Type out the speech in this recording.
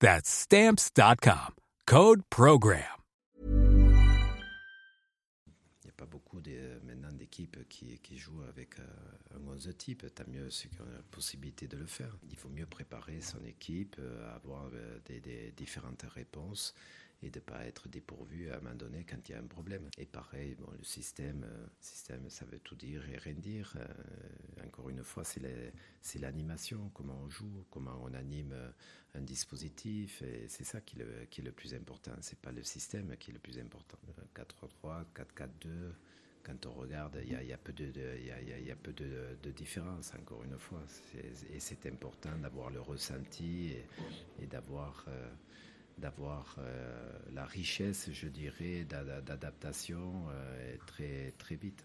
That's stamps.com. Code Program. Il n'y a pas beaucoup de, maintenant d'équipes qui, qui, jouent avec euh, un 11 type. Tant mieux ceux qui ont la possibilité de le faire. Il faut mieux préparer son équipe, euh, avoir euh, des, des, différentes réponses et de ne pas être dépourvu à un moment donné quand il y a un problème. Et pareil, bon, le système, euh, système, ça veut tout dire et rien dire. Euh, encore une fois, c'est l'animation, comment on joue, comment on anime euh, un dispositif, et c'est ça qui est, le, qui est, le, plus important. C'est pas le système qui est le plus important. 4-3-3, 4-4-2 quand on regarde, il y a, peu, de, de, y a, peu de, différence, encore une fois. Et c'est important d'avoir le ressenti et, d'avoir d'avoir euh, la richesse, je dirais, d'adaptation euh, très, très vite.